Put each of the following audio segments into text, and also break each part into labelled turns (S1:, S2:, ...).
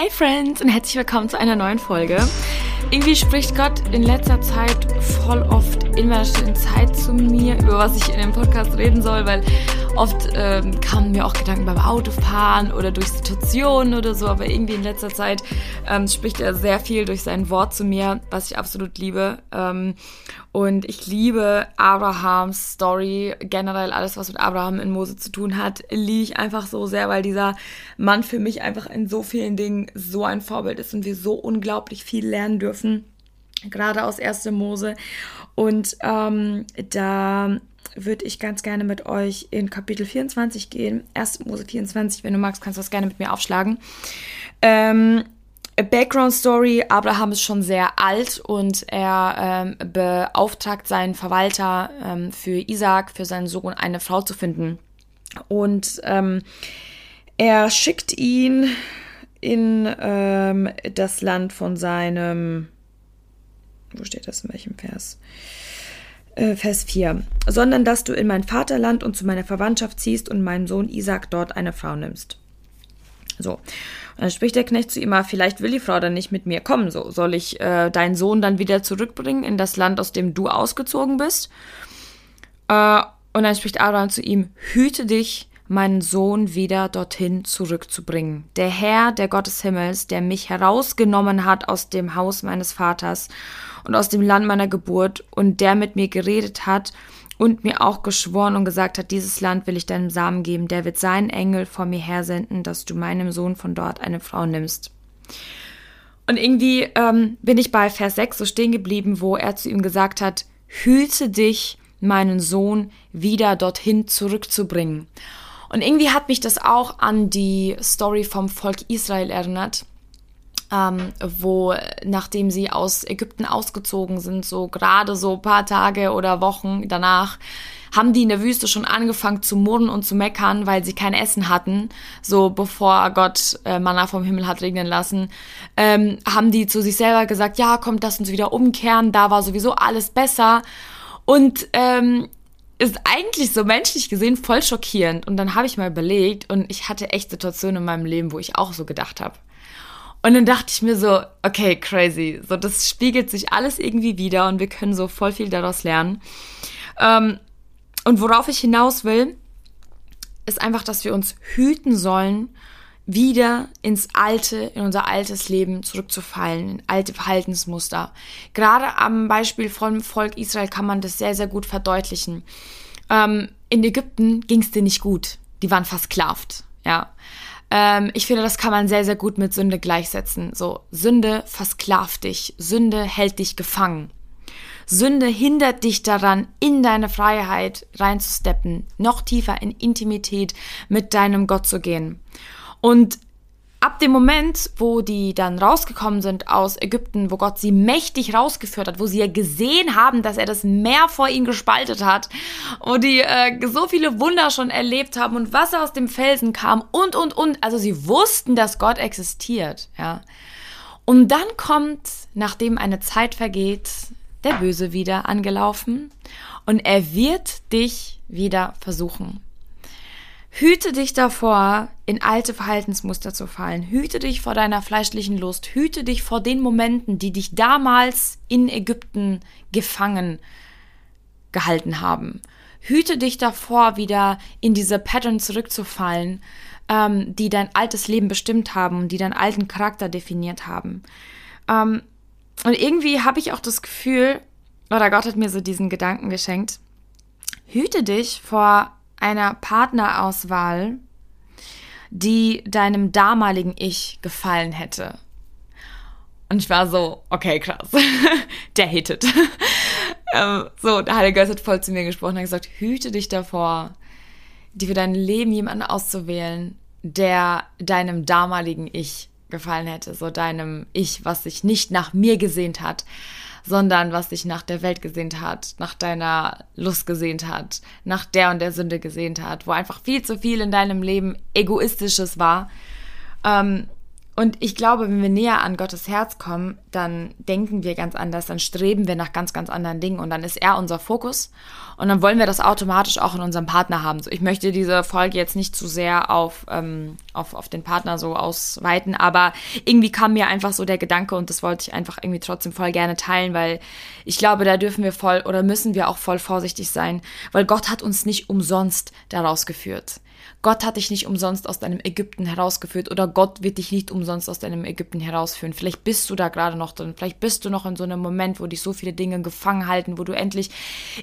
S1: Hey Friends und herzlich willkommen zu einer neuen Folge. Irgendwie spricht Gott in letzter Zeit voll oft in meiner Zeit zu mir, über was ich in dem Podcast reden soll, weil oft ähm, kamen mir auch Gedanken beim Autofahren oder durch Situationen oder so, aber irgendwie in letzter Zeit ähm, spricht er sehr viel durch sein Wort zu mir, was ich absolut liebe. Ähm, und ich liebe Abrahams Story, generell alles, was mit Abraham in Mose zu tun hat, liebe ich einfach so sehr, weil dieser Mann für mich einfach in so vielen Dingen so ein Vorbild ist und wir so unglaublich viel lernen dürfen, gerade aus 1. Mose. Und ähm, da würde ich ganz gerne mit euch in Kapitel 24 gehen. 1. Mose 24, wenn du magst, kannst du das gerne mit mir aufschlagen. Ähm, Background Story, Abraham ist schon sehr alt und er ähm, beauftragt seinen Verwalter ähm, für Isaac, für seinen Sohn, eine Frau zu finden. Und ähm, er schickt ihn in ähm, das Land von seinem, wo steht das in welchem Vers? Äh, Vers 4. Sondern dass du in mein Vaterland und zu meiner Verwandtschaft ziehst und meinem Sohn Isaac dort eine Frau nimmst. So. Und dann spricht der Knecht zu ihm, ah, vielleicht will die Frau dann nicht mit mir kommen. So, soll ich äh, deinen Sohn dann wieder zurückbringen in das Land, aus dem du ausgezogen bist? Äh, und dann spricht Abraham zu ihm, hüte dich, meinen Sohn wieder dorthin zurückzubringen. Der Herr, der Gott des Himmels, der mich herausgenommen hat aus dem Haus meines Vaters und aus dem Land meiner Geburt und der mit mir geredet hat und mir auch geschworen und gesagt hat, dieses Land will ich deinem Samen geben, der wird seinen Engel vor mir hersenden, dass du meinem Sohn von dort eine Frau nimmst. Und irgendwie ähm, bin ich bei Vers 6 so stehen geblieben, wo er zu ihm gesagt hat, hüte dich, meinen Sohn wieder dorthin zurückzubringen. Und irgendwie hat mich das auch an die Story vom Volk Israel erinnert, ähm, wo nachdem sie aus Ägypten ausgezogen sind, so gerade so paar Tage oder Wochen danach, haben die in der Wüste schon angefangen zu murren und zu meckern, weil sie kein Essen hatten, so bevor Gott äh, Manna vom Himmel hat regnen lassen, ähm, haben die zu sich selber gesagt, ja, kommt, lass uns wieder umkehren, da war sowieso alles besser. Und ähm, ist eigentlich so menschlich gesehen voll schockierend. Und dann habe ich mal überlegt und ich hatte echt Situationen in meinem Leben, wo ich auch so gedacht habe. Und dann dachte ich mir so, okay, crazy. So, das spiegelt sich alles irgendwie wieder und wir können so voll viel daraus lernen. Ähm, und worauf ich hinaus will, ist einfach, dass wir uns hüten sollen, wieder ins alte, in unser altes Leben zurückzufallen, in alte Verhaltensmuster. Gerade am Beispiel vom Volk Israel kann man das sehr, sehr gut verdeutlichen. Ähm, in Ägypten ging es dir nicht gut. Die waren versklavt, ja. Ähm, ich finde, das kann man sehr, sehr gut mit Sünde gleichsetzen. So, Sünde versklavt dich, Sünde hält dich gefangen. Sünde hindert dich daran, in deine Freiheit reinzusteppen, noch tiefer in Intimität mit deinem Gott zu gehen. Und ab dem Moment, wo die dann rausgekommen sind aus Ägypten, wo Gott sie mächtig rausgeführt hat, wo sie ja gesehen haben, dass er das Meer vor ihnen gespaltet hat, wo die äh, so viele Wunder schon erlebt haben und Wasser aus dem Felsen kam und, und, und. Also sie wussten, dass Gott existiert, ja. Und dann kommt, nachdem eine Zeit vergeht, der Böse wieder angelaufen und er wird dich wieder versuchen. Hüte dich davor, in alte Verhaltensmuster zu fallen. Hüte dich vor deiner fleischlichen Lust. Hüte dich vor den Momenten, die dich damals in Ägypten gefangen gehalten haben. Hüte dich davor, wieder in diese Pattern zurückzufallen, ähm, die dein altes Leben bestimmt haben, die deinen alten Charakter definiert haben. Ähm, und irgendwie habe ich auch das Gefühl, oder Gott hat mir so diesen Gedanken geschenkt, hüte dich vor einer Partnerauswahl, die deinem damaligen Ich gefallen hätte. Und ich war so, okay, krass, der hittet. ähm, so, der Heilige Geist hat voll zu mir gesprochen und hat gesagt, hüte dich davor, die für dein Leben jemanden auszuwählen, der deinem damaligen Ich gefallen hätte, so deinem Ich, was sich nicht nach mir gesehnt hat, sondern was sich nach der Welt gesehnt hat, nach deiner Lust gesehnt hat, nach der und der Sünde gesehnt hat, wo einfach viel zu viel in deinem Leben egoistisches war. Ähm, Und ich glaube, wenn wir näher an Gottes Herz kommen, dann denken wir ganz anders, dann streben wir nach ganz, ganz anderen Dingen und dann ist er unser Fokus und dann wollen wir das automatisch auch in unserem Partner haben. So, ich möchte diese Folge jetzt nicht zu sehr auf, ähm, auf, auf den Partner so ausweiten, aber irgendwie kam mir einfach so der Gedanke und das wollte ich einfach irgendwie trotzdem voll gerne teilen, weil ich glaube, da dürfen wir voll oder müssen wir auch voll vorsichtig sein, weil Gott hat uns nicht umsonst daraus geführt. Gott hat dich nicht umsonst aus deinem Ägypten herausgeführt oder Gott wird dich nicht umsonst aus deinem Ägypten herausführen. Vielleicht bist du da gerade noch drin, vielleicht bist du noch in so einem Moment, wo dich so viele Dinge gefangen halten, wo du endlich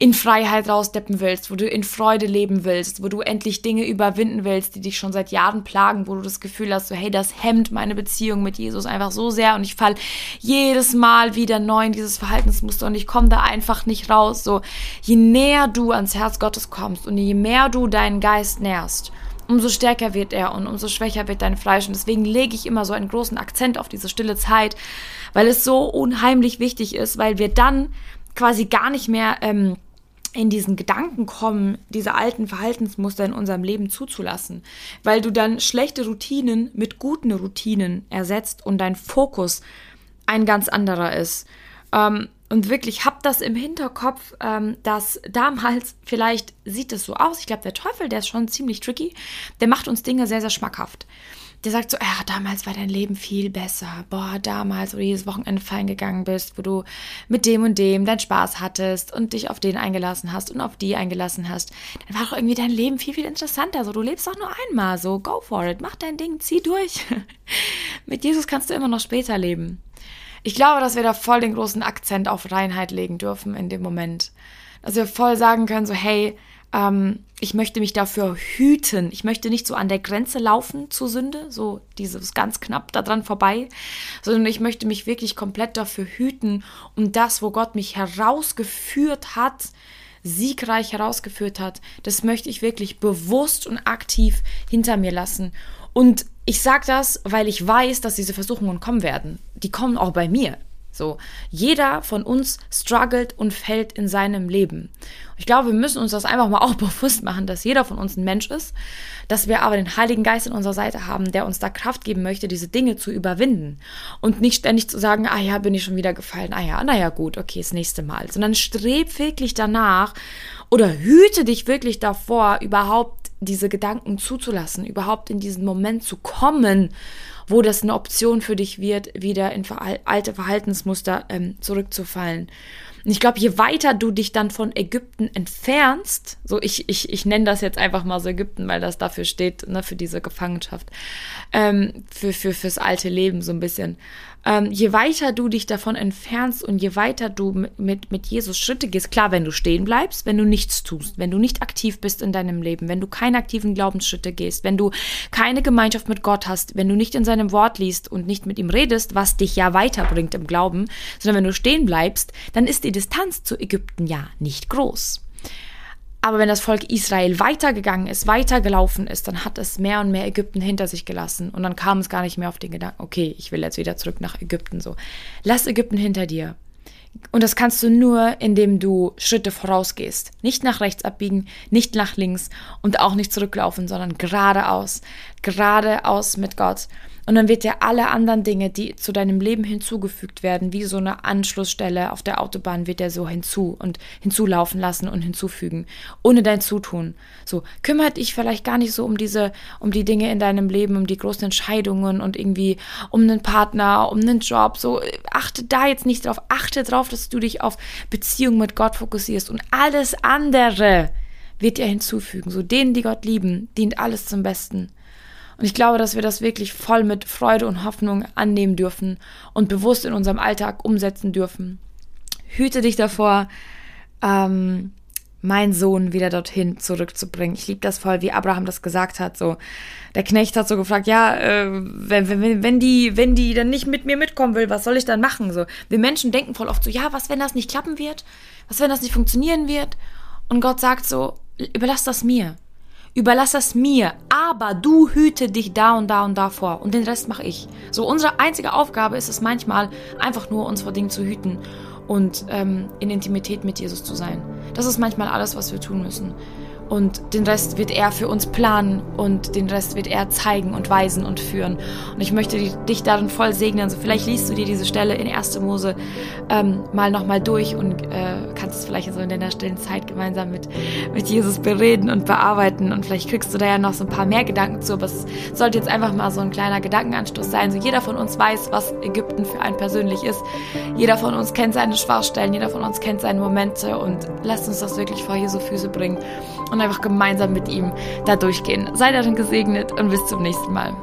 S1: in Freiheit rausdeppen willst, wo du in Freude leben willst, wo du endlich Dinge überwinden willst, die dich schon seit Jahren plagen, wo du das Gefühl hast, so hey, das hemmt meine Beziehung mit Jesus einfach so sehr und ich fall jedes Mal wieder neu in dieses Verhaltensmuster und ich komme da einfach nicht raus. So, je näher du ans Herz Gottes kommst und je mehr du deinen Geist nährst, umso stärker wird er und umso schwächer wird dein Fleisch. Und deswegen lege ich immer so einen großen Akzent auf diese stille Zeit, weil es so unheimlich wichtig ist, weil wir dann quasi gar nicht mehr ähm, in diesen Gedanken kommen, diese alten Verhaltensmuster in unserem Leben zuzulassen, weil du dann schlechte Routinen mit guten Routinen ersetzt und dein Fokus ein ganz anderer ist. Ähm, und wirklich habt das im Hinterkopf, ähm, dass damals, vielleicht sieht es so aus, ich glaube, der Teufel, der ist schon ziemlich tricky, der macht uns Dinge sehr, sehr schmackhaft. Der sagt so, ja, damals war dein Leben viel besser. Boah, damals, wo du jedes Wochenende fein gegangen bist, wo du mit dem und dem deinen Spaß hattest und dich auf den eingelassen hast und auf die eingelassen hast, dann war doch irgendwie dein Leben viel, viel interessanter. So, du lebst doch nur einmal, so, go for it, mach dein Ding, zieh durch. mit Jesus kannst du immer noch später leben. Ich glaube, dass wir da voll den großen Akzent auf Reinheit legen dürfen in dem Moment. Dass wir voll sagen können, so, hey, ähm, ich möchte mich dafür hüten. Ich möchte nicht so an der Grenze laufen zur Sünde, so dieses ganz knapp daran vorbei, sondern ich möchte mich wirklich komplett dafür hüten, um das, wo Gott mich herausgeführt hat, siegreich herausgeführt hat, das möchte ich wirklich bewusst und aktiv hinter mir lassen. Und ich sage das, weil ich weiß, dass diese Versuchungen kommen werden. Die kommen auch bei mir. So, jeder von uns struggelt und fällt in seinem Leben. Ich glaube, wir müssen uns das einfach mal auch bewusst machen, dass jeder von uns ein Mensch ist, dass wir aber den Heiligen Geist an unserer Seite haben, der uns da Kraft geben möchte, diese Dinge zu überwinden und nicht ständig zu sagen, ah ja, bin ich schon wieder gefallen, ah ja, naja, gut, okay, das nächste Mal, sondern streb wirklich danach oder hüte dich wirklich davor, überhaupt diese Gedanken zuzulassen, überhaupt in diesen Moment zu kommen, wo das eine Option für dich wird, wieder in alte Verhaltensmuster ähm, zurückzufallen. Und ich glaube, je weiter du dich dann von Ägypten entfernst, so ich, ich, ich nenne das jetzt einfach mal so Ägypten, weil das dafür steht, ne, für diese Gefangenschaft, ähm, für, für, fürs alte Leben so ein bisschen. Ähm, je weiter du dich davon entfernst und je weiter du mit, mit, mit Jesus Schritte gehst, klar, wenn du stehen bleibst, wenn du nichts tust, wenn du nicht aktiv bist in deinem Leben, wenn du keine aktiven Glaubensschritte gehst, wenn du keine Gemeinschaft mit Gott hast, wenn du nicht in seinem Wort liest und nicht mit ihm redest, was dich ja weiterbringt im Glauben, sondern wenn du stehen bleibst, dann ist die Distanz zu Ägypten ja nicht groß. Aber wenn das Volk Israel weitergegangen ist, weitergelaufen ist, dann hat es mehr und mehr Ägypten hinter sich gelassen. Und dann kam es gar nicht mehr auf den Gedanken, okay, ich will jetzt wieder zurück nach Ägypten. So, lass Ägypten hinter dir. Und das kannst du nur, indem du Schritte vorausgehst. Nicht nach rechts abbiegen, nicht nach links und auch nicht zurücklaufen, sondern geradeaus. Geradeaus mit Gott. Und dann wird dir alle anderen Dinge, die zu deinem Leben hinzugefügt werden, wie so eine Anschlussstelle auf der Autobahn, wird er so hinzu und hinzulaufen lassen und hinzufügen, ohne dein Zutun. So, kümmert dich vielleicht gar nicht so um diese, um die Dinge in deinem Leben, um die großen Entscheidungen und irgendwie um einen Partner, um einen Job. So, achte da jetzt nicht drauf. Achte drauf, dass du dich auf Beziehung mit Gott fokussierst und alles andere wird er hinzufügen. So, denen, die Gott lieben, dient alles zum Besten. Und ich glaube, dass wir das wirklich voll mit Freude und Hoffnung annehmen dürfen und bewusst in unserem Alltag umsetzen dürfen. Hüte dich davor, ähm, meinen Sohn wieder dorthin zurückzubringen. Ich liebe das voll, wie Abraham das gesagt hat. So, der Knecht hat so gefragt, ja, äh, wenn, wenn, wenn die, wenn die dann nicht mit mir mitkommen will, was soll ich dann machen? So, wir Menschen denken voll oft so, ja, was, wenn das nicht klappen wird? Was, wenn das nicht funktionieren wird? Und Gott sagt so, überlass das mir. Überlass das mir, aber du hüte dich da und da und da vor und den Rest mache ich. So, unsere einzige Aufgabe ist es manchmal, einfach nur uns vor Dingen zu hüten und ähm, in Intimität mit Jesus zu sein. Das ist manchmal alles, was wir tun müssen. Und den Rest wird er für uns planen und den Rest wird er zeigen und weisen und führen. Und ich möchte dich darin voll segnen. Also vielleicht liest du dir diese Stelle in 1. Mose ähm, mal nochmal durch und äh, kannst es vielleicht so in deiner stillen Zeit gemeinsam mit, mit Jesus bereden und bearbeiten. Und vielleicht kriegst du da ja noch so ein paar mehr Gedanken zu. Aber es sollte jetzt einfach mal so ein kleiner Gedankenanstoß sein. So jeder von uns weiß, was Ägypten für einen persönlich ist. Jeder von uns kennt seine Schwachstellen, jeder von uns kennt seine Momente und lasst uns das wirklich vor Jesu Füße bringen und einfach gemeinsam mit ihm da durchgehen. Sei darin gesegnet und bis zum nächsten Mal.